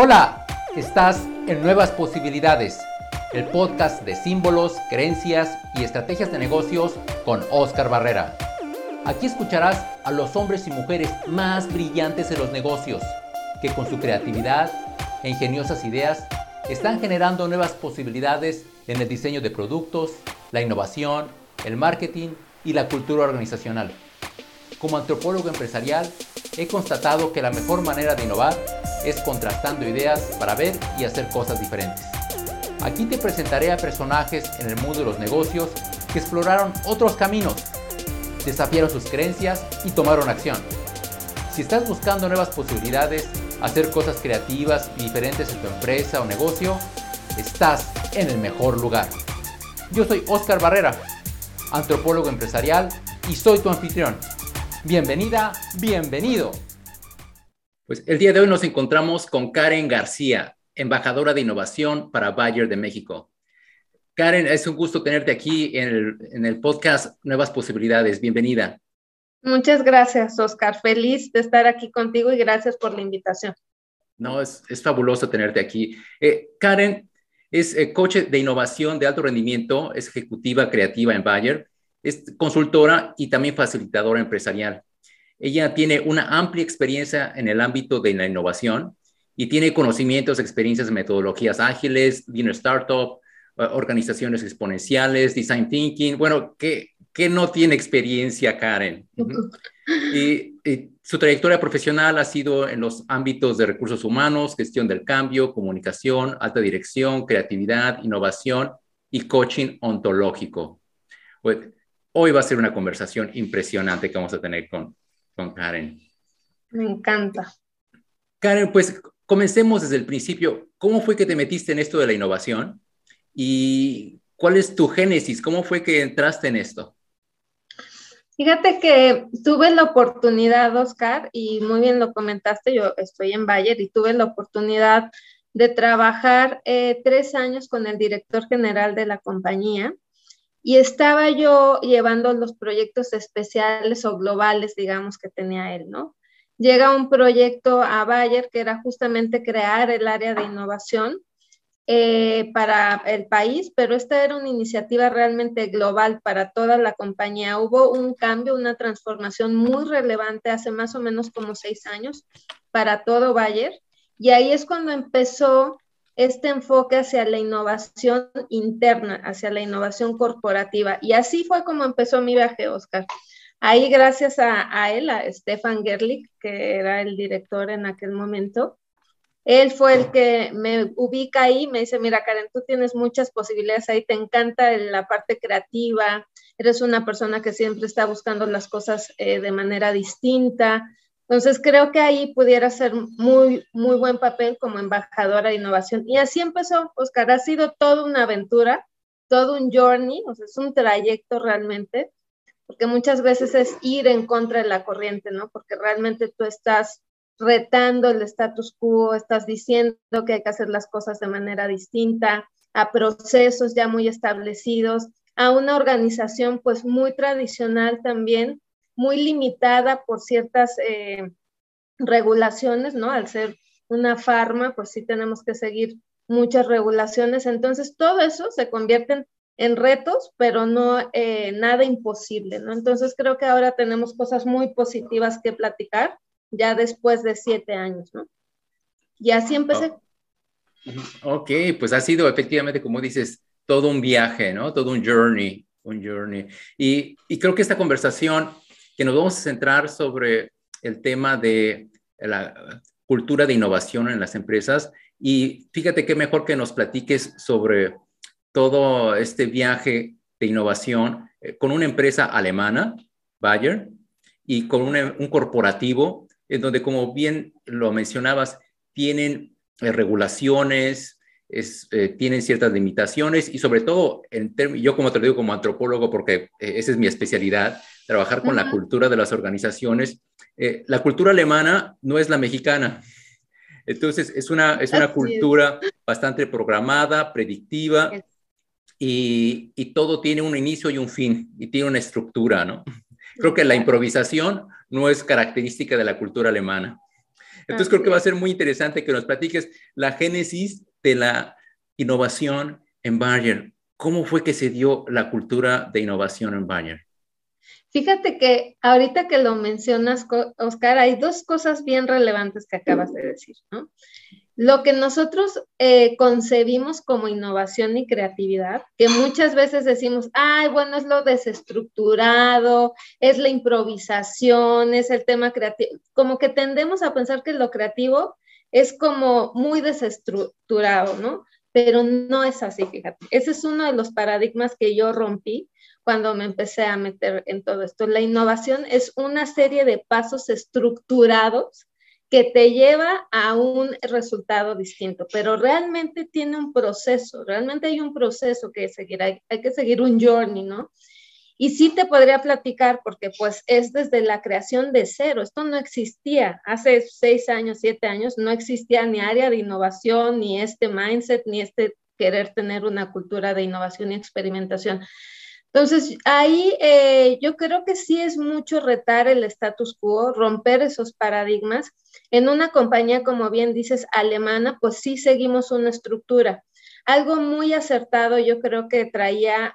Hola, estás en Nuevas Posibilidades, el podcast de símbolos, creencias y estrategias de negocios con Oscar Barrera. Aquí escucharás a los hombres y mujeres más brillantes en los negocios, que con su creatividad e ingeniosas ideas están generando nuevas posibilidades en el diseño de productos, la innovación, el marketing y la cultura organizacional. Como antropólogo empresarial, he constatado que la mejor manera de innovar es contrastando ideas para ver y hacer cosas diferentes. Aquí te presentaré a personajes en el mundo de los negocios que exploraron otros caminos, desafiaron sus creencias y tomaron acción. Si estás buscando nuevas posibilidades, hacer cosas creativas y diferentes en tu empresa o negocio, estás en el mejor lugar. Yo soy Oscar Barrera, antropólogo empresarial y soy tu anfitrión. Bienvenida, bienvenido. Pues el día de hoy nos encontramos con Karen García, embajadora de innovación para Bayer de México. Karen, es un gusto tenerte aquí en el, en el podcast Nuevas Posibilidades. Bienvenida. Muchas gracias, Oscar. Feliz de estar aquí contigo y gracias por la invitación. No, es, es fabuloso tenerte aquí. Eh, Karen es eh, coach de innovación de alto rendimiento, es ejecutiva creativa en Bayer, es consultora y también facilitadora empresarial. Ella tiene una amplia experiencia en el ámbito de la innovación y tiene conocimientos, experiencias, metodologías ágiles, Lean Startup, eh, organizaciones exponenciales, Design Thinking. Bueno, ¿qué, qué no tiene experiencia Karen? y, su trayectoria profesional ha sido en los ámbitos de recursos humanos, gestión del cambio, comunicación, alta dirección, creatividad, innovación y coaching ontológico. Pues, hoy va a ser una conversación impresionante que vamos a tener con, con Karen. Me encanta. Karen, pues comencemos desde el principio. ¿Cómo fue que te metiste en esto de la innovación? ¿Y cuál es tu génesis? ¿Cómo fue que entraste en esto? Fíjate que tuve la oportunidad, Oscar, y muy bien lo comentaste, yo estoy en Bayer y tuve la oportunidad de trabajar eh, tres años con el director general de la compañía y estaba yo llevando los proyectos especiales o globales, digamos, que tenía él, ¿no? Llega un proyecto a Bayer que era justamente crear el área de innovación eh, para el país, pero esta era una iniciativa realmente global para toda la compañía. Hubo un cambio, una transformación muy relevante hace más o menos como seis años para todo Bayer. Y ahí es cuando empezó este enfoque hacia la innovación interna, hacia la innovación corporativa. Y así fue como empezó mi viaje, Oscar. Ahí, gracias a, él, a Stefan Gerlich, que era el director en aquel momento, él fue el que me ubica ahí, me dice, mira, Karen, tú tienes muchas posibilidades ahí, te encanta la parte creativa, eres una persona que siempre está buscando las cosas eh, de manera distinta, entonces creo que ahí pudiera ser muy, muy buen papel como embajadora de innovación. Y así empezó, Oscar, ha sido toda una aventura, todo un journey, o sea, es un trayecto realmente, porque muchas veces es ir en contra de la corriente, ¿no? Porque realmente tú estás retando el status quo, estás diciendo que hay que hacer las cosas de manera distinta, a procesos ya muy establecidos, a una organización pues muy tradicional también, muy limitada por ciertas eh, regulaciones, ¿no? Al ser una farma, pues sí tenemos que seguir muchas regulaciones. Entonces, todo eso se convierte en, retos, pero no eh, nada imposible, ¿no? Entonces, creo que ahora tenemos cosas muy positivas que platicar ya después de siete años, ¿no? Y así empecé. Ok, pues ha sido efectivamente, como dices, todo un viaje, ¿no? Todo un journey, un journey. Y, y creo que esta conversación que nos vamos a centrar sobre el tema de la cultura de innovación en las empresas. Y fíjate qué mejor que nos platiques sobre todo este viaje de innovación eh, con una empresa alemana, Bayer, y con un corporativo, en donde, como bien lo mencionabas, tienen eh, regulaciones, eh, tienen ciertas limitaciones y sobre todo, en yo como te lo digo como antropólogo, porque esa es mi especialidad, trabajar con la cultura de las organizaciones. Eh, la cultura alemana no es la mexicana. Entonces, es una, es una cultura bastante programada, predictiva, y, y, todo tiene un inicio y un fin, y tiene una estructura, ¿no? Creo que la improvisación no es característica de la cultura alemana. Entonces creo que va a ser muy interesante que nos platiques la génesis de la innovación en Bayer. ¿Cómo fue que se dio la cultura de innovación en Bayer? Fíjate que ahorita que lo mencionas, Oscar, hay dos cosas bien relevantes que acabas de decir, ¿no? Lo que nosotros eh, concebimos como innovación y creatividad, que muchas veces decimos, ay, bueno, es lo desestructurado, es la improvisación, es el tema creativo, como que tendemos a pensar que lo creativo es como muy desestructurado, ¿no? Pero no es así, fíjate. Ese es uno de los paradigmas que yo rompí cuando me empecé a meter en todo esto. La innovación es una serie de pasos estructurados que te lleva a un resultado distinto, pero realmente tiene un proceso, realmente hay un proceso que seguir, hay, hay, que seguir un journey, ¿no? Y sí te podría platicar porque pues es desde la creación de cero, esto no existía, hace seis años, siete años, no existía ni área de innovación, ni este mindset, ni este querer tener una cultura de innovación y experimentación. Entonces, ahí eh, yo creo que sí es mucho retar el status quo, romper esos paradigmas. En una compañía, como bien dices, alemana, pues sí seguimos una estructura. Algo muy acertado, yo creo que traía,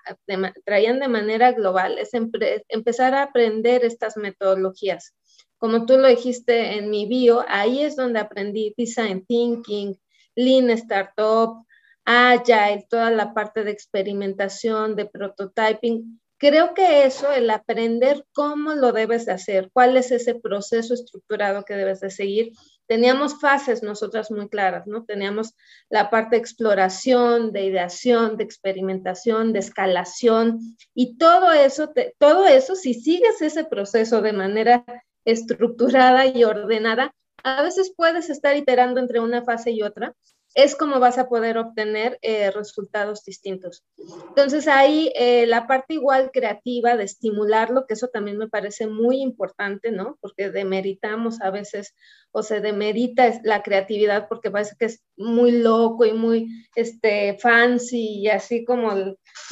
traían de manera global, es empezar a aprender estas metodologías. Como tú lo dijiste en mi bio, ahí es donde aprendí design thinking, lean startup, Agile, toda la parte de experimentación, de prototyping. Creo que eso, el aprender cómo lo debes de hacer, cuál es ese proceso estructurado que debes de seguir. Teníamos fases nosotras muy claras, ¿no? Teníamos la parte de exploración, de ideación, de experimentación, de escalación y todo eso, todo eso, si sigues ese proceso de manera estructurada y ordenada, a veces puedes estar iterando entre una fase y otra, es como vas a poder obtener eh, resultados distintos. Entonces ahí eh, la parte igual creativa de estimularlo, que eso también me parece muy importante, ¿no? Porque demeritamos a veces o se demerita la creatividad porque parece que es muy loco y muy este, fancy y así como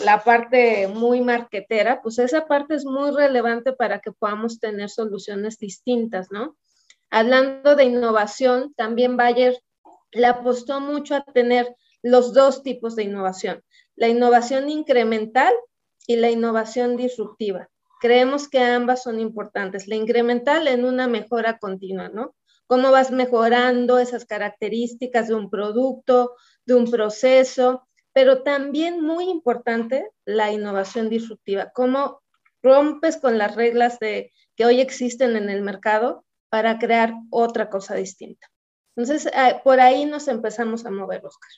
la parte muy marquetera, pues esa parte es muy relevante para que podamos tener soluciones distintas, ¿no? Hablando de innovación, también Bayer le apostó mucho a tener los dos tipos de innovación, la innovación incremental y la innovación disruptiva. Creemos que ambas son importantes. La incremental en una mejora continua, ¿no? Cómo vas mejorando esas características de un producto, de un proceso, pero también muy importante la innovación disruptiva. Cómo rompes con las reglas de, que hoy existen en el mercado para crear otra cosa distinta. Entonces, eh, por ahí nos empezamos a mover, Oscar.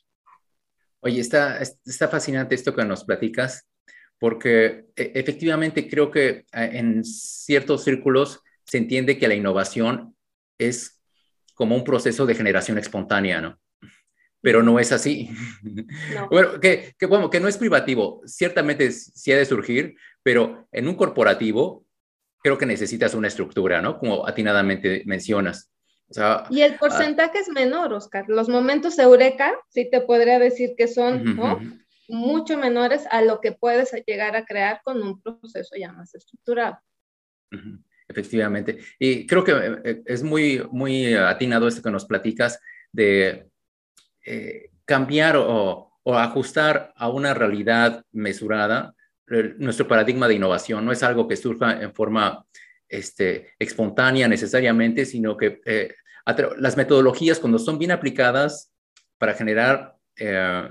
Oye, está, está fascinante esto que nos platicas, porque e, efectivamente creo que eh, en ciertos círculos se entiende que la innovación es como un proceso de generación espontánea, ¿no? Pero no es así. bueno, que, que, bueno, que no es privativo, ciertamente sí ha de surgir, pero en un corporativo creo que necesitas una estructura, ¿no? Como atinadamente mencionas y el ah, porcentaje es menor, Oscar. Los momentos eureka, sí te podría decir que son mucho menores a lo que puedes llegar a crear con un proceso ya más estructurado. Efectivamente. Y creo que eh, eh, es muy, muy atinado esto que nos platicas de eh, cambiar o, ajustar a una realidad mesurada nuestro paradigma de innovación. No es algo que surja en forma este, espontánea necesariamente, sino que las metodologías cuando son bien aplicadas para generar eh,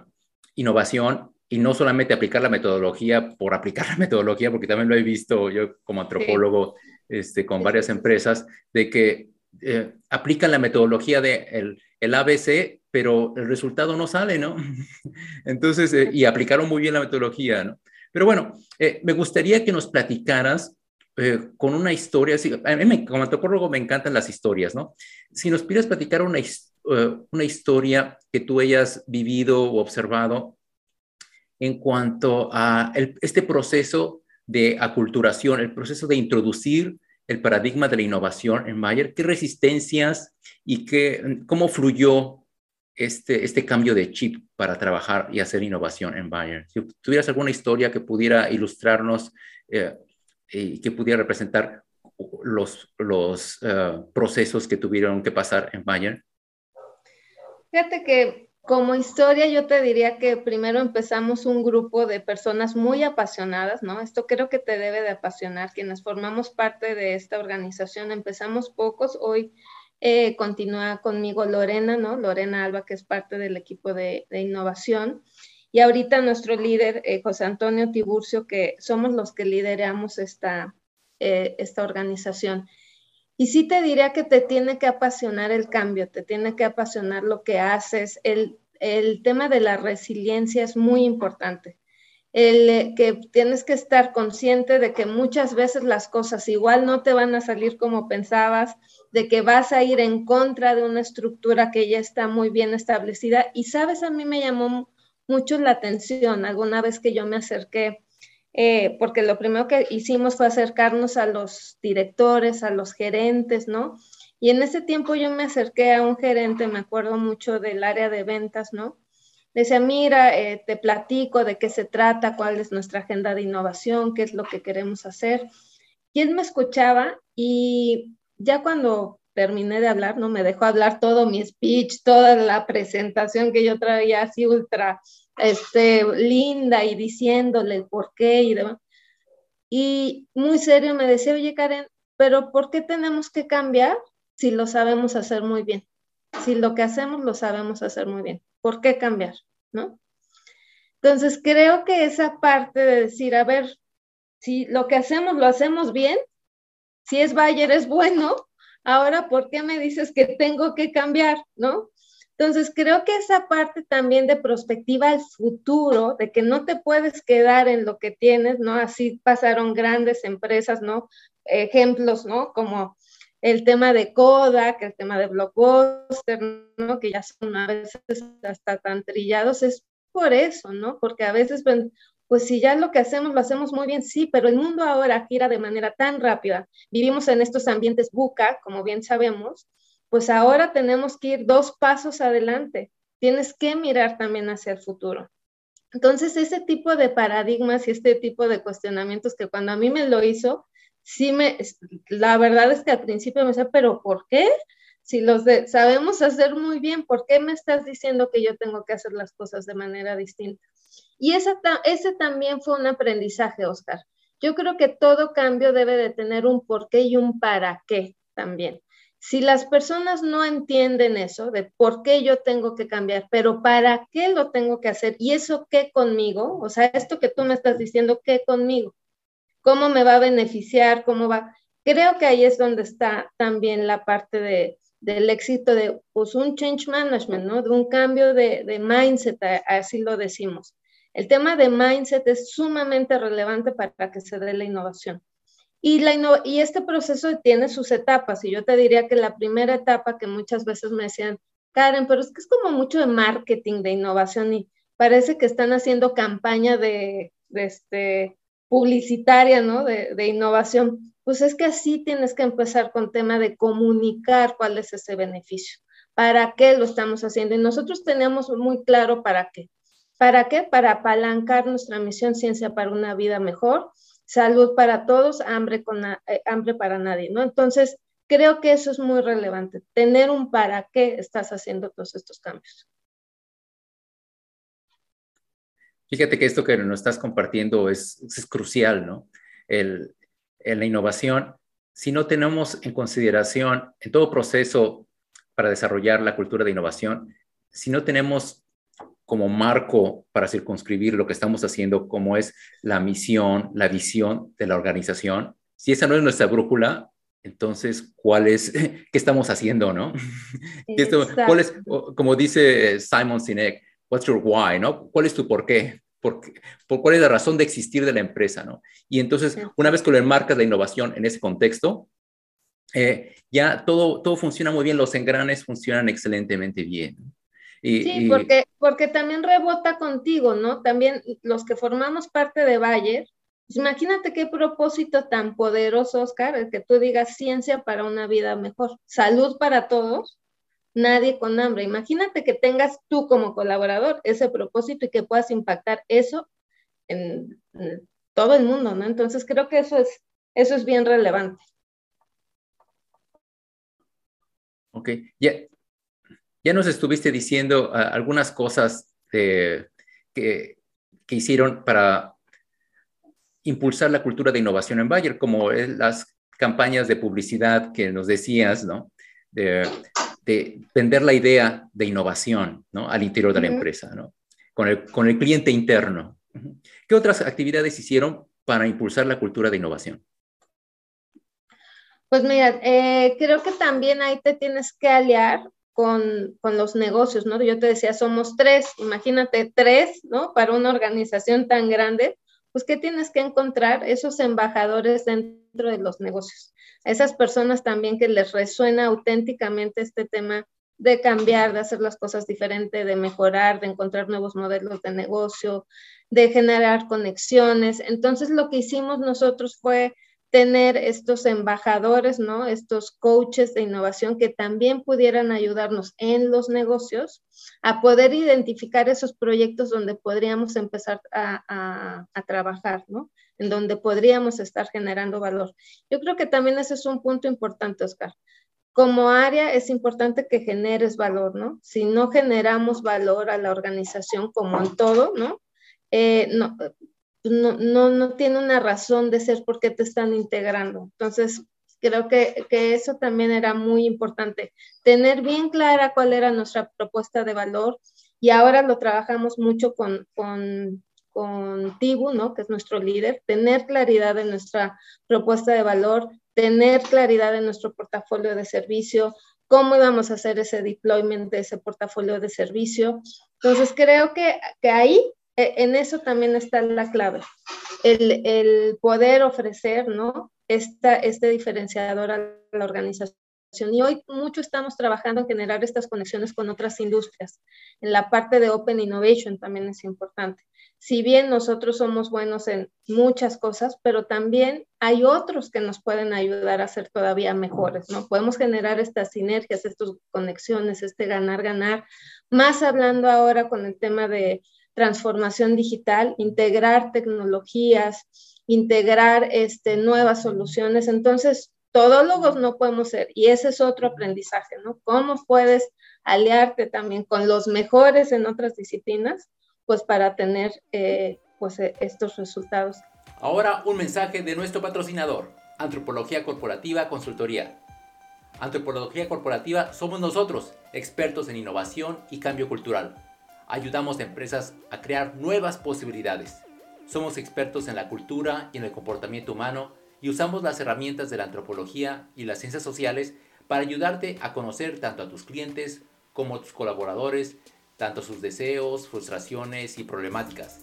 innovación y no solamente aplicar la metodología por aplicar la metodología, porque también lo he visto yo como antropólogo este, con varias empresas, de que eh, aplican la metodología de el, ABC, pero el resultado no sale, ¿no? Entonces, eh, y aplicaron muy bien la metodología, ¿no? Pero bueno, me gustaría que nos platicaras eh, con una historia, a mí como antropólogo me encantan las historias, ¿no? Si nos pudieras platicar una, eh, una historia que tú hayas vivido o observado en cuanto a este proceso de aculturación, el proceso de introducir el paradigma de la innovación en Bayer, qué resistencias y qué, cómo fluyó este, este cambio de chip para trabajar y hacer innovación en Bayer. Si tuvieras alguna historia que pudiera ilustrarnos eh, y que pudiera representar los, los eh, procesos que tuvieron que pasar en Bayern? Fíjate que como historia yo te diría que primero empezamos un grupo de personas muy apasionadas, ¿no? Esto creo que te debe de apasionar. Quienes formamos parte de esta organización, empezamos pocos, hoy eh, continúa conmigo Lorena, ¿no? Lorena Alba, que es parte del equipo de, innovación. Y ahorita nuestro líder, eh, José Antonio Tiburcio, que somos los que lideramos esta, eh, esta organización. Y sí te diría que te tiene que apasionar el cambio, te tiene que apasionar lo que haces. El, tema de la resiliencia es muy importante. El eh, que tienes que estar consciente de que muchas veces las cosas igual no te van a salir como pensabas, de que vas a ir en contra de una estructura que ya está muy bien establecida. Y sabes, a mí me llamó mucho la atención alguna vez que yo me acerqué eh, porque lo primero que hicimos fue acercarnos a los directores, a los gerentes, ¿no? Y en ese tiempo yo me acerqué a un gerente, me acuerdo mucho del área de ventas, ¿no? Le decía, mira, eh, te platico de qué se trata, cuál es nuestra agenda de innovación, qué es lo que queremos hacer. Y él me escuchaba y ya cuando terminé de hablar, ¿no? Me dejó hablar todo mi speech, toda la presentación que yo traía así ultra este, linda y diciéndole el por qué y demás. Y muy serio me decía, oye Karen, pero ¿por qué tenemos que cambiar si lo sabemos hacer muy bien? Si lo que hacemos lo sabemos hacer muy bien, ¿por qué cambiar? ¿No? Entonces creo que esa parte de decir, a ver, si lo que hacemos lo hacemos bien, si es Bayer es bueno, ahora ¿por qué me dices que tengo que cambiar? ¿No? Entonces, creo que esa parte también de perspectiva al futuro, de que no te puedes quedar en lo que tienes, ¿no? Así pasaron grandes empresas, ¿no? Ejemplos, ¿no? Como el tema de Kodak, el tema de Blockbuster, ¿no? Que ya son a veces hasta tan trillados, es por eso, ¿no? Porque a veces, pues si ya lo que hacemos lo hacemos muy bien, sí, pero el mundo ahora gira de manera tan rápida. Vivimos en estos ambientes buca, como bien sabemos, pues ahora tenemos que ir dos pasos adelante. Tienes que mirar también hacia el futuro. Entonces, ese tipo de paradigmas y este tipo de cuestionamientos que cuando a mí me lo hizo, sí me, la verdad es que al principio me decía, pero ¿por qué? Si los de, sabemos hacer muy bien, ¿por qué me estás diciendo que yo tengo que hacer las cosas de manera distinta? Y ese, ese también fue un aprendizaje, Oscar. Yo creo que todo cambio debe de tener un por qué y un para qué también. Si las personas no entienden eso, de por qué yo tengo que cambiar, pero para qué lo tengo que hacer y eso qué conmigo, o sea, esto que tú me estás diciendo, qué conmigo, cómo me va a beneficiar, cómo va, creo que ahí es donde está también la parte de, del éxito de pues, un change management, ¿no? De un cambio de mindset, así lo decimos. El tema de mindset es sumamente relevante para que se dé la innovación. Y, este proceso tiene sus etapas, y yo te diría que la primera etapa que muchas veces me decían, Karen, pero es que es como mucho de marketing, de innovación, y parece que están haciendo campaña de, este, publicitaria, ¿no? De, de, innovación. Pues es que así tienes que empezar con tema de comunicar cuál es ese beneficio, para qué lo estamos haciendo. Y nosotros tenemos muy claro para qué. ¿Para qué? Para apalancar nuestra misión Ciencia para una vida mejor salud para todos, hambre, con, eh, hambre para nadie, ¿no? Entonces, creo que eso es muy relevante, tener un para qué estás haciendo todos estos cambios. Fíjate que esto que nos estás compartiendo es, es crucial, ¿no? El, en la innovación, si no tenemos en consideración en todo proceso para desarrollar la cultura de innovación, si no tenemos como marco para circunscribir lo que estamos haciendo, como es la misión, la visión de la organización. Si esa no es nuestra brújula, entonces, ¿cuál es, qué estamos haciendo, no? ¿Cuál es, como dice Simon Sinek, what's your why, no? ¿Cuál es tu por qué? ¿Por, por cuál es la razón de existir de la empresa, no? Y entonces, una vez que lo enmarcas la innovación en ese contexto, eh, ya todo, todo funciona muy bien, los engranes funcionan excelentemente bien sí, Porque, porque también rebota contigo, ¿no? También los que formamos parte de Bayer, pues imagínate qué propósito tan poderoso, Oscar, el que tú digas ciencia para una vida mejor, salud para todos, nadie con hambre. Imagínate que tengas tú como colaborador ese propósito y que puedas impactar eso en, todo el mundo, ¿no? Entonces creo que eso es, eso es bien relevante. Ok, ya, ya nos estuviste diciendo ah, algunas cosas que, que, hicieron para impulsar la cultura de innovación en Bayer, como las campañas de publicidad que nos decías, ¿no? De, vender la idea de innovación, ¿no? Al interior de la empresa, ¿no? Con el, con el cliente interno. ¿Qué otras actividades hicieron para impulsar la cultura de innovación? Pues mira, eh, creo que también ahí te tienes que aliar con, con, los negocios, ¿no? Yo te decía, somos tres, imagínate tres, ¿no? Para una organización tan grande, pues ¿qué tienes que encontrar? Esos embajadores dentro de los negocios. Esas personas también que les resuena auténticamente este tema de cambiar, de hacer las cosas diferente, de mejorar, de encontrar nuevos modelos de negocio, de generar conexiones. Entonces, lo que hicimos nosotros fue tener estos embajadores, ¿no? Estos coaches de innovación que también pudieran ayudarnos en los negocios a poder identificar esos proyectos donde podríamos empezar a, trabajar, ¿no? En donde podríamos estar generando valor. Yo creo que también ese es un punto importante, Oscar. Como área es importante que generes valor, ¿no? Si no generamos valor a la organización como en todo, ¿no? Eh, no, no, no, no tiene una razón de ser porque te están integrando. Entonces, creo que, que, eso también era muy importante, tener bien clara cuál era nuestra propuesta de valor y ahora lo trabajamos mucho con, con, con Tibu, ¿no? que es nuestro líder, tener claridad en nuestra propuesta de valor, tener claridad en nuestro portafolio de servicio, cómo íbamos a hacer ese deployment de ese portafolio de servicio. Entonces, creo que, que ahí en eso también está la clave, el, poder ofrecer, ¿no? Esta, este diferenciador a la organización. Y hoy mucho estamos trabajando en generar estas conexiones con otras industrias. En la parte de Open Innovation también es importante. Si bien nosotros somos buenos en muchas cosas, pero también hay otros que nos pueden ayudar a ser todavía mejores, ¿no? Podemos generar estas sinergias, estas conexiones, este ganar-ganar, más hablando ahora con el tema de transformación digital, integrar tecnologías, integrar este, nuevas soluciones. Entonces, todólogos no podemos ser y ese es otro aprendizaje, ¿no? ¿Cómo puedes aliarte también con los mejores en otras disciplinas, pues para tener eh, pues, e, estos resultados? Ahora un mensaje de nuestro patrocinador, Antropología Corporativa Consultoría. Antropología Corporativa somos nosotros, expertos en innovación y cambio cultural ayudamos a empresas a crear nuevas posibilidades. Somos expertos en la cultura y en el comportamiento humano y usamos las herramientas de la antropología y las ciencias sociales para ayudarte a conocer tanto a tus clientes como a tus colaboradores, tanto sus deseos, frustraciones y problemáticas.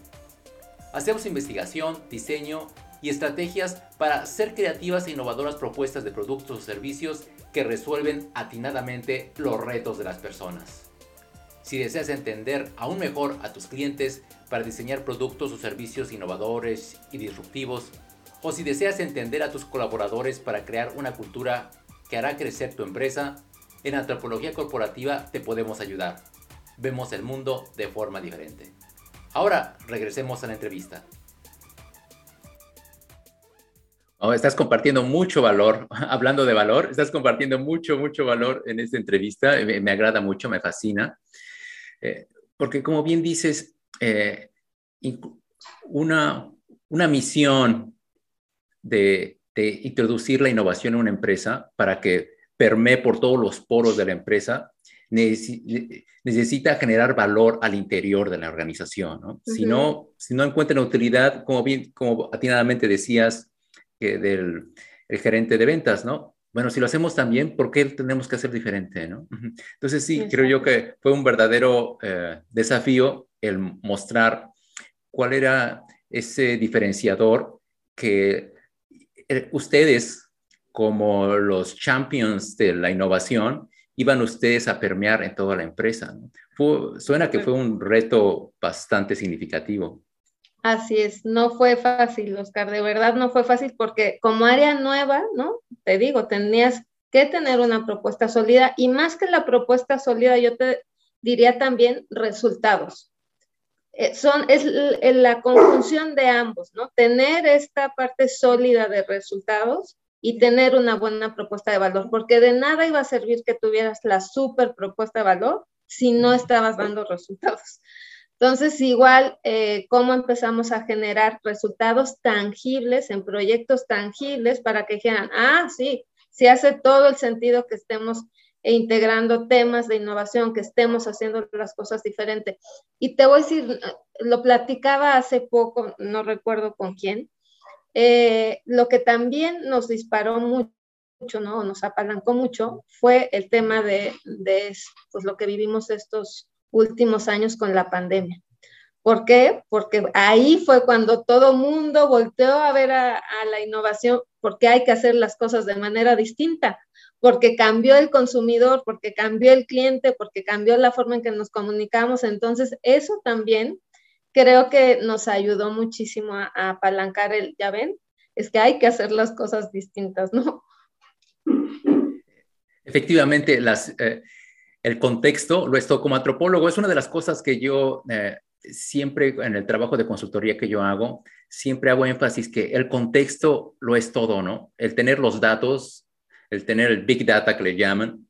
Hacemos investigación, diseño y estrategias para ser creativas e innovadoras propuestas de productos o servicios que resuelven atinadamente los retos de las personas. Si deseas entender aún mejor a tus clientes para diseñar productos o servicios innovadores y disruptivos, o si deseas entender a tus colaboradores para crear una cultura que hará crecer tu empresa, en Antropología Corporativa te podemos ayudar. Vemos el mundo de forma diferente. Ahora regresemos a la entrevista. Estás compartiendo mucho valor, hablando de valor, estás compartiendo mucho, mucho valor en esta entrevista. Me agrada mucho, me fascina. Eh, porque como bien dices, eh, una, una misión de, introducir la innovación en una empresa para que permee por todos los poros de la empresa, necesita generar valor al interior de la organización. si, no, si no encuentran utilidad, como bien, como atinadamente decías del el gerente de ventas, ¿no? Bueno, si lo hacemos también, ¿por qué tenemos que hacer diferente? ¿no? Entonces sí, creo yo que fue un verdadero eh, desafío el mostrar cuál era ese diferenciador que eh, ustedes, como los champions de la innovación, iban ustedes a permear en toda la empresa. suena que fue un reto bastante significativo. Así es, no fue fácil, Oscar, de verdad no fue fácil porque como área nueva, ¿no? Te digo, tenías que tener una propuesta sólida y más que la propuesta sólida, yo te diría también resultados. Eh, son, es la conjunción de ambos, ¿no? Tener esta parte sólida de resultados y tener una buena propuesta de valor, porque de nada iba a servir que tuvieras la super propuesta de valor si no estabas dando resultados. Entonces, igual, eh, cómo empezamos a generar resultados tangibles en proyectos tangibles para que dijeran, ah, sí, sí hace todo el sentido que estemos integrando temas de innovación, que estemos haciendo las cosas diferentes. Y te voy a decir, lo platicaba hace poco, no recuerdo con quién, eh, lo que también nos disparó mucho, ¿no? Nos apalancó mucho fue el tema de, de pues, lo que vivimos estos últimos años con la pandemia. ¿Por qué? Porque ahí fue cuando todo mundo volteó a ver a, la innovación, porque hay que hacer las cosas de manera distinta, porque cambió el consumidor, porque cambió el cliente, porque cambió la forma en que nos comunicamos. Entonces, eso también creo que nos ayudó muchísimo a, apalancar el, ya ven, es que hay que hacer las cosas distintas, ¿no? Efectivamente, las, eh, el contexto, lo esto como antropólogo, es una de las cosas que yo eh, siempre en el trabajo de consultoría que yo hago, siempre hago énfasis que el contexto lo es todo, ¿no? El tener los datos, el tener el big data que le llaman,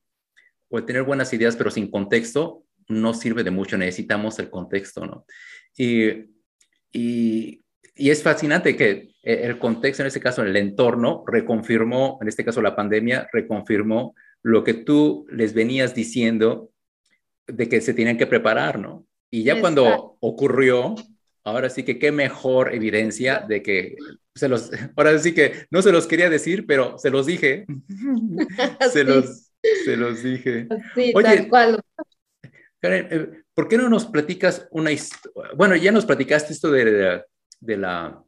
o el tener buenas ideas pero sin contexto, no sirve de mucho, necesitamos el contexto, ¿no? Y, y, y es fascinante que el contexto, en este caso el entorno, reconfirmó, en este caso la pandemia, reconfirmó lo que tú les venías diciendo de que se tenían que preparar, ¿no? Y ya cuando ocurrió, ahora sí que qué mejor evidencia de que se los, ahora sí que no se los quería decir, pero se los dije. se, los, se los dije. Sí, Oye, tal cual. Karen, eh, ¿por qué no nos platicas una historia? Bueno, ya nos platicaste esto de, de, la,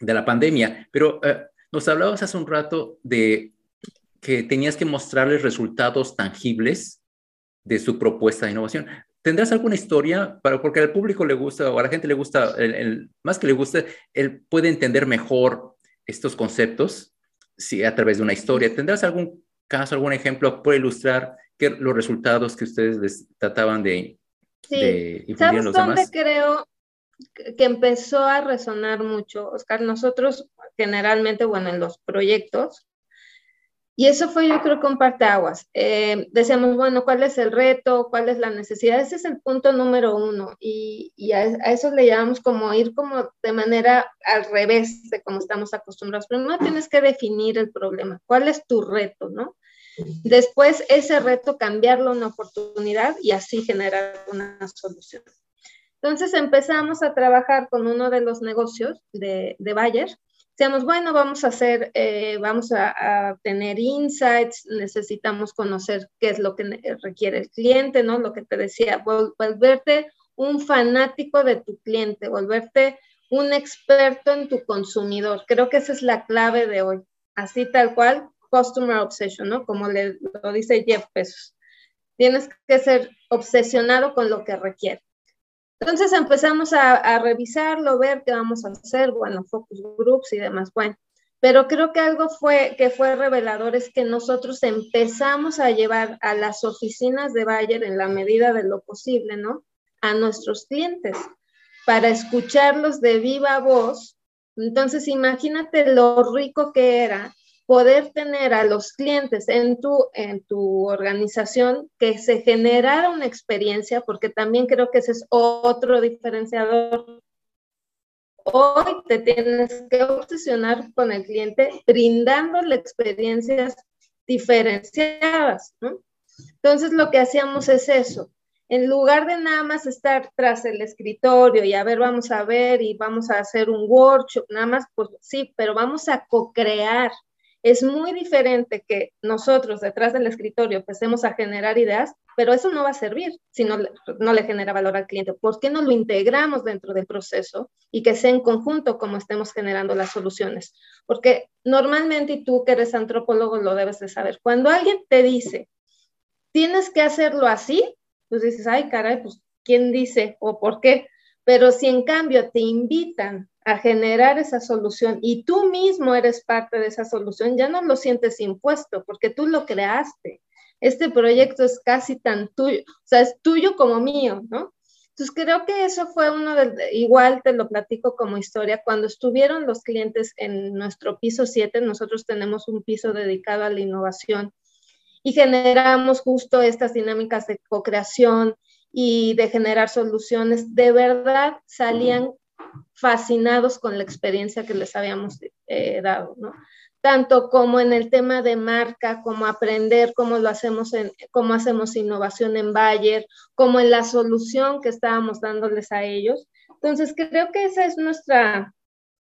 de la pandemia, pero eh, nos hablabas hace un rato de que tenías que mostrarles resultados tangibles de su propuesta de innovación. ¿Tendrás alguna historia? Para, porque al público le gusta, o a la gente le gusta, el, más que le guste, él puede entender mejor estos conceptos si, a través de una historia. ¿Tendrás algún caso, algún ejemplo para ilustrar que, los resultados que ustedes les trataban de, sí. ¿Sabes dónde creo que empezó a resonar mucho, Oscar? Nosotros generalmente, bueno, en los proyectos, y eso fue, yo creo, con parteaguas. Eh, decíamos, bueno, ¿cuál es el reto? ¿Cuál es la necesidad? Ese es el punto número uno. Y, a, eso le llamamos como ir como de manera al revés de como estamos acostumbrados. Primero tienes que definir el problema. ¿Cuál es tu reto, no? Después, ese reto, cambiarlo en una oportunidad y así generar una solución. Entonces empezamos a trabajar con uno de los negocios de, de Bayer decíamos, bueno, vamos a hacer, eh, vamos a, tener insights, necesitamos conocer qué es lo que requiere el cliente, ¿no? Lo que te decía, volverte un fanático de tu cliente, volverte un experto en tu consumidor. Creo que esa es la clave de hoy. Así tal cual, customer obsession, ¿no? Como le, lo dice Jeff Bezos. Tienes que ser obsesionado con lo que requiere. Entonces empezamos a, revisarlo, ver qué vamos a hacer, bueno, focus groups y demás. Bueno, pero creo que algo fue que fue revelador es que nosotros empezamos a llevar a las oficinas de Bayer en la medida de lo posible, ¿no? A nuestros clientes para escucharlos de viva voz. Entonces, imagínate lo rico que era poder tener a los clientes en tu, en tu organización que se generara una experiencia, porque también creo que ese es otro diferenciador. Hoy te tienes que obsesionar con el cliente brindándole experiencias diferenciadas. Entonces lo que hacíamos es eso. En lugar de nada más estar tras el escritorio y a ver, vamos a ver y vamos a hacer un workshop, nada más, pues sí, pero vamos a co-crear, es muy diferente que nosotros detrás del escritorio empecemos a generar ideas, pero eso no va a servir si no, no le genera valor al cliente. ¿Por qué no lo integramos dentro del proceso y que sea en conjunto como estemos generando las soluciones? Porque normalmente, y tú que eres antropólogo lo debes de saber, cuando alguien te dice, tienes que hacerlo así, pues dices, ay, caray, pues, ¿quién dice o por qué? Pero si en cambio te invitan a generar esa solución y tú mismo eres parte de esa solución, ya no lo sientes impuesto porque tú lo creaste. Este proyecto es casi tan tuyo, o sea, es tuyo como mío, ¿no? Entonces creo que eso fue uno de, igual te lo platico como historia, cuando estuvieron los clientes en nuestro piso 7, nosotros tenemos un piso dedicado a la innovación y generamos justo estas dinámicas de co-creación y de generar soluciones, de verdad salían fascinados con la experiencia que les habíamos eh, dado, ¿no? Tanto como en el tema de marca, como aprender cómo lo hacemos en, cómo hacemos innovación en Bayer, como en la solución que estábamos dándoles a ellos. Entonces, creo que esa es nuestra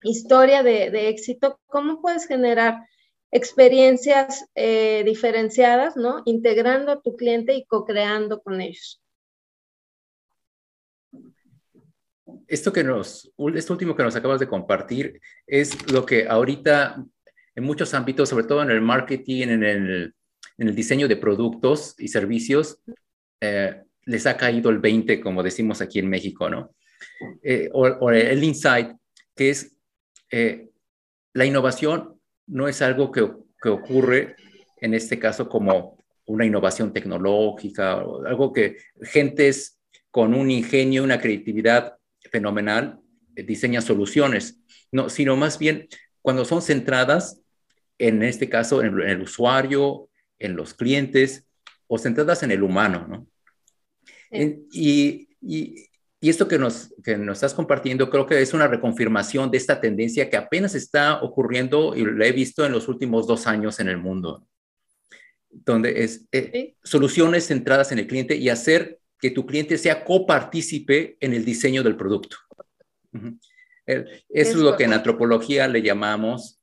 historia de, de éxito, cómo puedes generar experiencias eh, diferenciadas, ¿no? Integrando a tu cliente y co-creando con ellos. Esto que nos, esto último que nos acabas de compartir es lo que ahorita en muchos ámbitos, sobre todo en el marketing, en el, en el diseño de productos y servicios, eh, les ha caído el 20, como decimos aquí en México, ¿no? Eh, o, el insight, que es la innovación no es algo que, ocurre en este caso como una innovación tecnológica, o algo que gentes con un ingenio, una creatividad fenomenal eh, diseñan soluciones, no, sino más bien cuando son centradas, en este caso, en, el usuario, en los clientes, o centradas en el humano, ¿no? y, y esto que nos, que nos estás compartiendo creo que es una reconfirmación de esta tendencia que apenas está ocurriendo y lo he visto en los últimos dos años en el mundo, donde es eh, soluciones centradas en el cliente y hacer que tu cliente sea copartícipe en el diseño del producto. Eso es, lo que en antropología le llamamos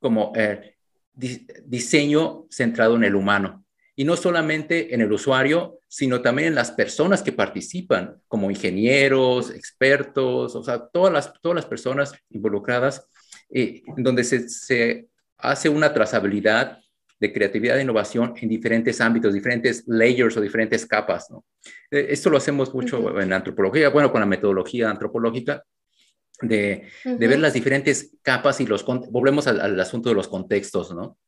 como eh, diseño centrado en el humano. Y no solamente en el usuario, sino también en las personas que participan, como ingenieros, expertos, o sea, todas las, todas las personas involucradas, eh, donde se, se, hace una trazabilidad de creatividad e innovación en diferentes ámbitos, diferentes layers o diferentes capas. ¿no? Eh, esto lo hacemos mucho en antropología, bueno, con la metodología antropológica, de, de ver las diferentes capas y los, volvemos al, al asunto de los contextos, ¿no?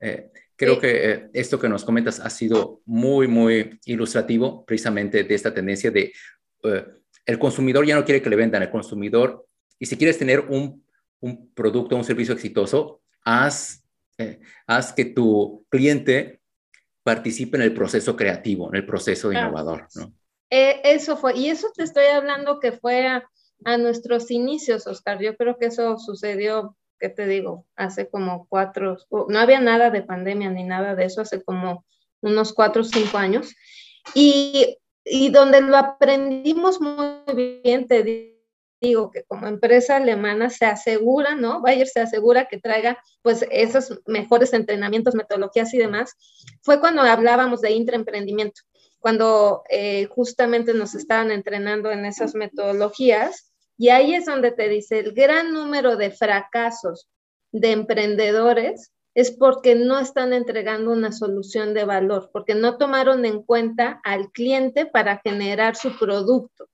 Eh, Creo que eh, esto que nos comentas ha sido muy, muy ilustrativo precisamente de esta tendencia de eh, el consumidor ya no quiere que le vendan, el consumidor, y si quieres tener un, un producto, un servicio exitoso, haz, eh, haz que tu cliente participe en el proceso creativo, en el proceso innovador. ¿no? eso fue, y eso te estoy hablando que fue a, a nuestros inicios, Oscar. Yo creo que eso sucedió ¿qué te digo? Hace como cuatro, no había nada de pandemia ni nada de eso, hace como unos cuatro o cinco años. Y, y donde lo aprendimos muy bien, te digo que como empresa alemana se asegura, ¿no? Bayer se asegura que traiga pues esos mejores entrenamientos, metodologías y demás, fue cuando hablábamos de intraemprendimiento, cuando eh, justamente nos estaban entrenando en esas metodologías y ahí es donde te dice, el gran número de fracasos de emprendedores es porque no están entregando una solución de valor, porque no tomaron en cuenta al cliente para generar su producto.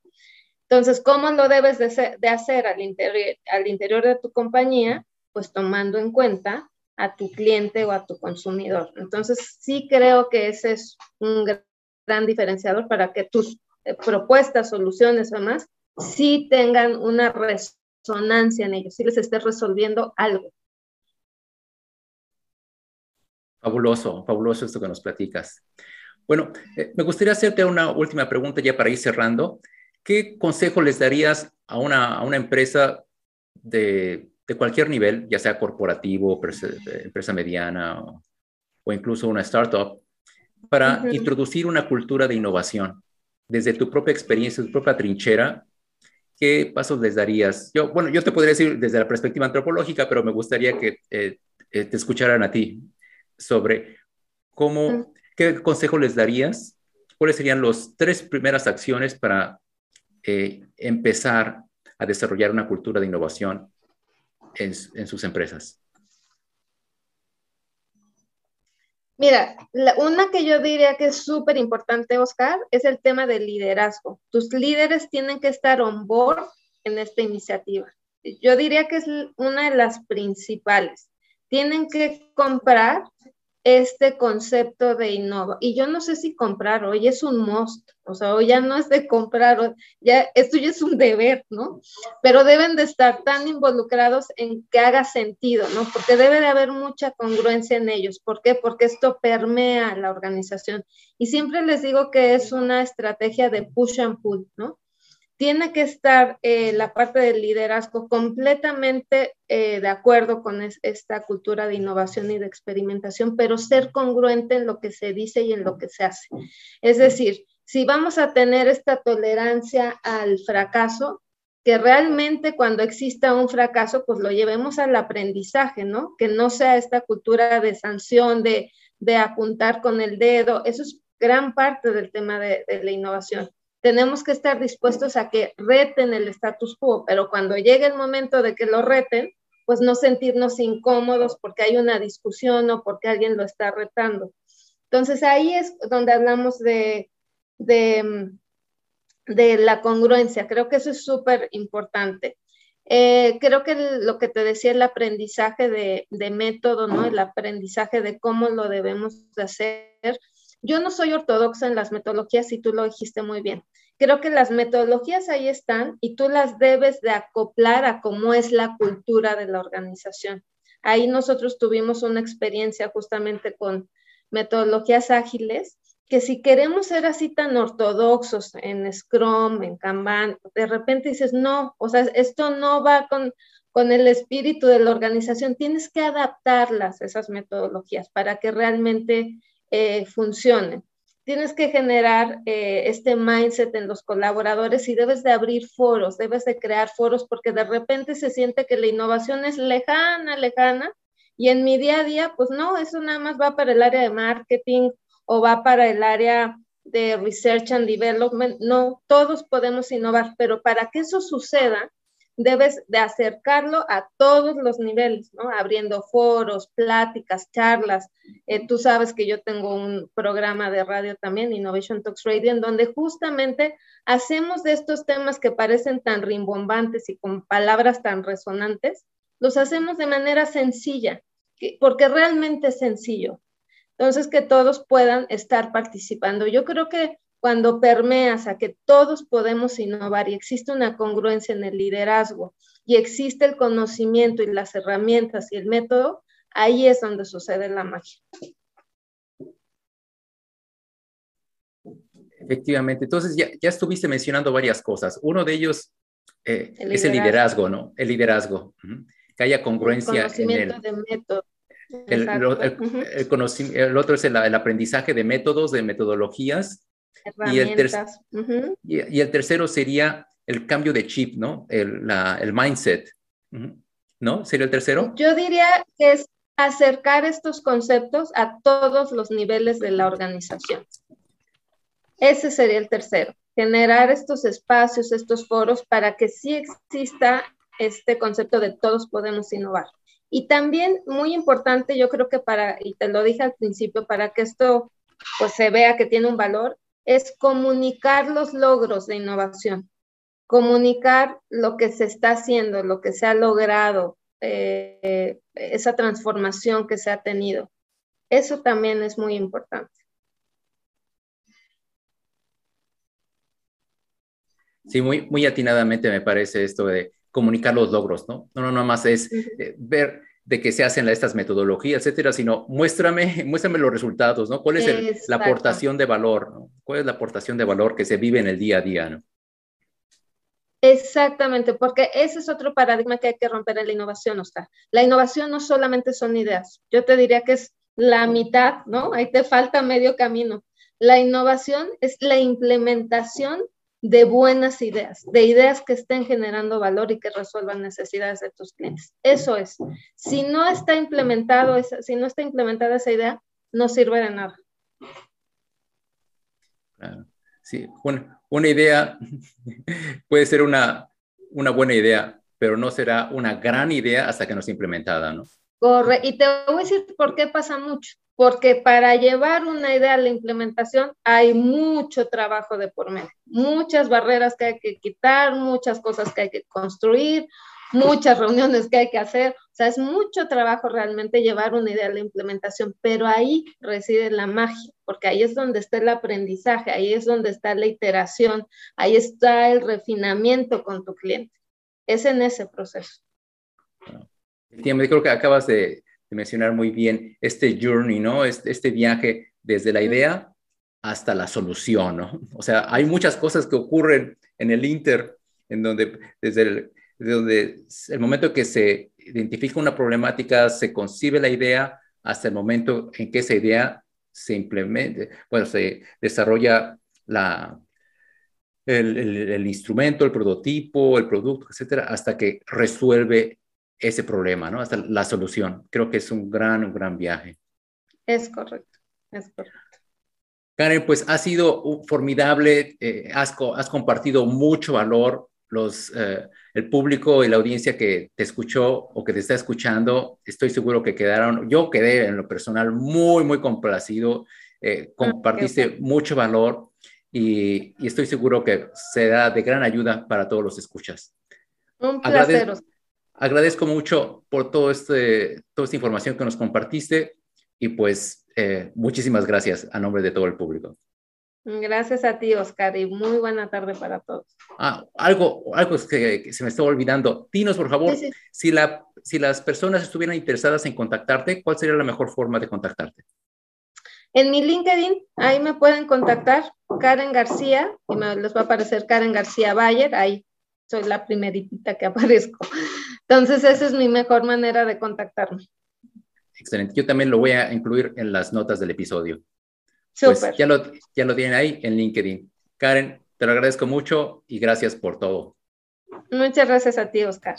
Entonces, ¿cómo lo debes de, hacer al interior, de tu compañía? Pues tomando en cuenta a tu cliente o a tu consumidor. Entonces, sí creo que ese es un gran diferenciador para que tus eh, propuestas, soluciones o más sí tengan una resonancia en ellos, si les esté resolviendo algo. Fabuloso, fabuloso esto que nos platicas. Bueno, eh, me gustaría hacerte una última pregunta ya para ir cerrando. ¿Qué consejo les darías a una, a una empresa de, de, cualquier nivel, ya sea corporativo, empresa, mediana o, incluso una startup, para introducir una cultura de innovación? Desde tu propia experiencia, tu propia trinchera, ¿qué pasos les darías? Yo, bueno, yo te podría decir desde la perspectiva antropológica, pero me gustaría que eh, eh, te escucharan a ti sobre cómo, qué consejo les darías, cuáles serían las tres primeras acciones para eh, empezar a desarrollar una cultura de innovación en, en sus empresas. Mira, una que yo diría que es súper importante, Oscar, es el tema del liderazgo. Tus líderes tienen que estar on board en esta iniciativa. Yo diría que es una de las principales. Tienen que comprar este concepto de innova. Y yo no sé si comprar, hoy es un must, o sea, hoy ya no es de comprar, ya esto ya es un deber, ¿no? Pero deben de estar tan involucrados en que haga sentido, ¿no? Porque debe de haber mucha congruencia en ellos. ¿Por qué? Porque esto permea la organización. Y siempre les digo que es una estrategia de push and pull, ¿no? Tiene que estar eh, la parte del liderazgo completamente eh, de acuerdo con esta cultura de innovación y de experimentación, pero ser congruente en lo que se dice y en lo que se hace. Es decir, si vamos a tener esta tolerancia al fracaso, que realmente cuando exista un fracaso, pues lo llevemos al aprendizaje, ¿no? Que no sea esta cultura de sanción, de, apuntar con el dedo. Eso es gran parte del tema de la innovación tenemos que estar dispuestos a que reten el status quo, pero cuando llegue el momento de que lo reten, pues no sentirnos incómodos porque hay una discusión o porque alguien lo está retando. Entonces ahí es donde hablamos de, de, la congruencia. Creo que eso es súper importante. Eh, creo que lo que te decía, el aprendizaje de, de, método, ¿no? El aprendizaje de cómo lo debemos de hacer, yo no soy ortodoxa en las metodologías y tú lo dijiste muy bien. Creo que las metodologías ahí están y tú las debes de acoplar a cómo es la cultura de la organización. Ahí nosotros tuvimos una experiencia justamente con metodologías ágiles, que si queremos ser así tan ortodoxos en Scrum, en Kanban, de repente dices, no, o sea, esto no va con, con el espíritu de la organización, tienes que adaptarlas, esas metodologías, para que realmente eh, funcione. Tienes que generar eh, este mindset en los colaboradores y debes de abrir foros, debes de crear foros porque de repente se siente que la innovación es lejana, lejana y en mi día a día, pues no, eso nada más va para el área de marketing o va para el área de research and development. No, todos podemos innovar, pero para que eso suceda, debes de acercarlo a todos los niveles, ¿no? Abriendo foros, pláticas, charlas. Eh, tú sabes que yo tengo un programa de radio también, Innovation Talks Radio, en donde justamente hacemos de estos temas que parecen tan rimbombantes y con palabras tan resonantes, los hacemos de manera sencilla, porque realmente es sencillo. Entonces, que todos puedan estar participando. Yo creo que cuando permeas a que todos podemos innovar y existe una congruencia en el liderazgo y existe el conocimiento y las herramientas y el método, ahí es donde sucede la magia. Efectivamente. Entonces, ya, ya estuviste mencionando varias cosas. Uno de ellos eh, es el liderazgo, ¿no? El liderazgo. Que haya congruencia el conocimiento de método. El, el, otro es el, aprendizaje de métodos, de metodologías y el, y, el tercero sería el cambio de chip, ¿no? El, el mindset. ¿No? ¿Sería el tercero? Yo diría que es acercar estos conceptos a todos los niveles de la organización. Ese sería el tercero, generar estos espacios, estos foros para que sí exista este concepto de todos podemos innovar. Y también muy importante, yo creo que para, y te lo dije al principio, para que esto pues se vea que tiene un valor, es comunicar los logros de innovación, comunicar lo que se está haciendo, lo que se ha logrado, eh, esa transformación que se ha tenido. Eso también es muy importante. Sí, muy, muy atinadamente me parece esto de comunicar los logros, ¿no? No, no, nada más es eh, ver de que se hacen estas metodologías, etcétera, sino muéstrame, muéstrame los resultados, ¿no? ¿Cuál es la aportación de valor? ¿no? ¿Cuál es la aportación de valor que se vive en el día a día, ¿no? Exactamente, porque ese es otro paradigma que hay que romper en la innovación, Oscar. La innovación no solamente son ideas, yo te diría que es la mitad, ¿no? Ahí te falta medio camino. La innovación es la implementación de buenas ideas, de ideas que estén generando valor y que resuelvan necesidades de tus clientes. Eso es. Si no está implementado esa, si no está implementada esa idea, no sirve de nada. Sí, una, idea puede ser una, una buena idea, pero no será una gran idea hasta que no esté implementada, ¿no? Corre, y te voy a decir por qué pasa mucho porque para llevar una idea a la implementación hay mucho trabajo de por medio, muchas barreras que hay que quitar, muchas cosas que hay que construir, muchas reuniones que hay que hacer. O sea, es mucho trabajo realmente llevar una idea a la implementación, pero ahí reside la magia, porque ahí es donde está el aprendizaje, ahí es donde está la iteración, ahí está el refinamiento con tu cliente. Es en ese proceso. Efectivamente, creo que acabas de, mencionar muy bien este journey, ¿no? Este, viaje desde la idea hasta la solución, ¿no? O sea, hay muchas cosas que ocurren en el Inter, en donde desde el momento que se identifica una problemática, se concibe la idea, hasta el momento en que esa idea se implemente, bueno, se desarrolla la, el, el, instrumento, el prototipo, el producto, etcétera, hasta que resuelve ese problema, ¿no? Hasta la solución. Creo que es un gran, un gran viaje. Es correcto, es correcto. Karen, pues ha sido formidable, eh, has, has, compartido mucho valor, los, eh, el público y la audiencia que te escuchó o que te está escuchando, estoy seguro que quedaron, yo quedé en lo personal muy, muy complacido, eh, ah, compartiste mucho valor y, y, estoy seguro que será de gran ayuda para todos los escuchas. Un placer. Agradezco mucho por todo este, toda esta información que nos compartiste y pues eh, muchísimas gracias a nombre de todo el público. Gracias a ti, Oscar, y muy buena tarde para todos. Ah, algo, algo que, se me estaba olvidando. Dinos, por favor, Si, la, si las personas estuvieran interesadas en contactarte, ¿cuál sería la mejor forma de contactarte? En mi LinkedIn, ahí me pueden contactar, Karen García, y me, les va a aparecer Karen García Bayer, ahí soy la primeritita que aparezco. Entonces, esa es mi mejor manera de contactarme. Excelente. Yo también lo voy a incluir en las notas del episodio. Pues ya, lo, ya lo tienen ahí en LinkedIn. Karen, te lo agradezco mucho y gracias por todo. Muchas gracias a ti, Oscar.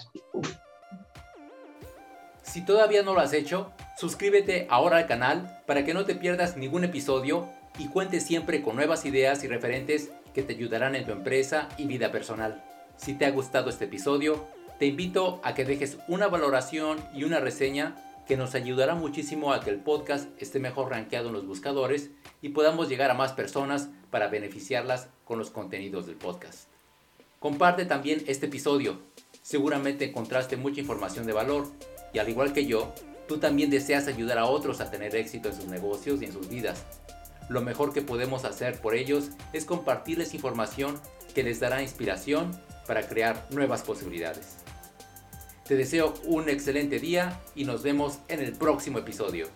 Si todavía no lo has hecho, suscríbete ahora al canal para que no te pierdas ningún episodio y cuentes siempre con nuevas ideas y referentes que te ayudarán en tu empresa y vida personal. Si te ha gustado este episodio, te invito a que dejes una valoración y una reseña que nos ayudará muchísimo a que el podcast esté mejor rankeado en los buscadores y podamos llegar a más personas para beneficiarlas con los contenidos del podcast. Comparte también este episodio. Seguramente encontraste mucha información de valor y al igual que yo, tú también deseas ayudar a otros a tener éxito en sus negocios y en sus vidas. Lo mejor que podemos hacer por ellos es compartirles información que les dará inspiración para crear nuevas posibilidades. Te deseo un excelente día y nos vemos en el próximo episodio.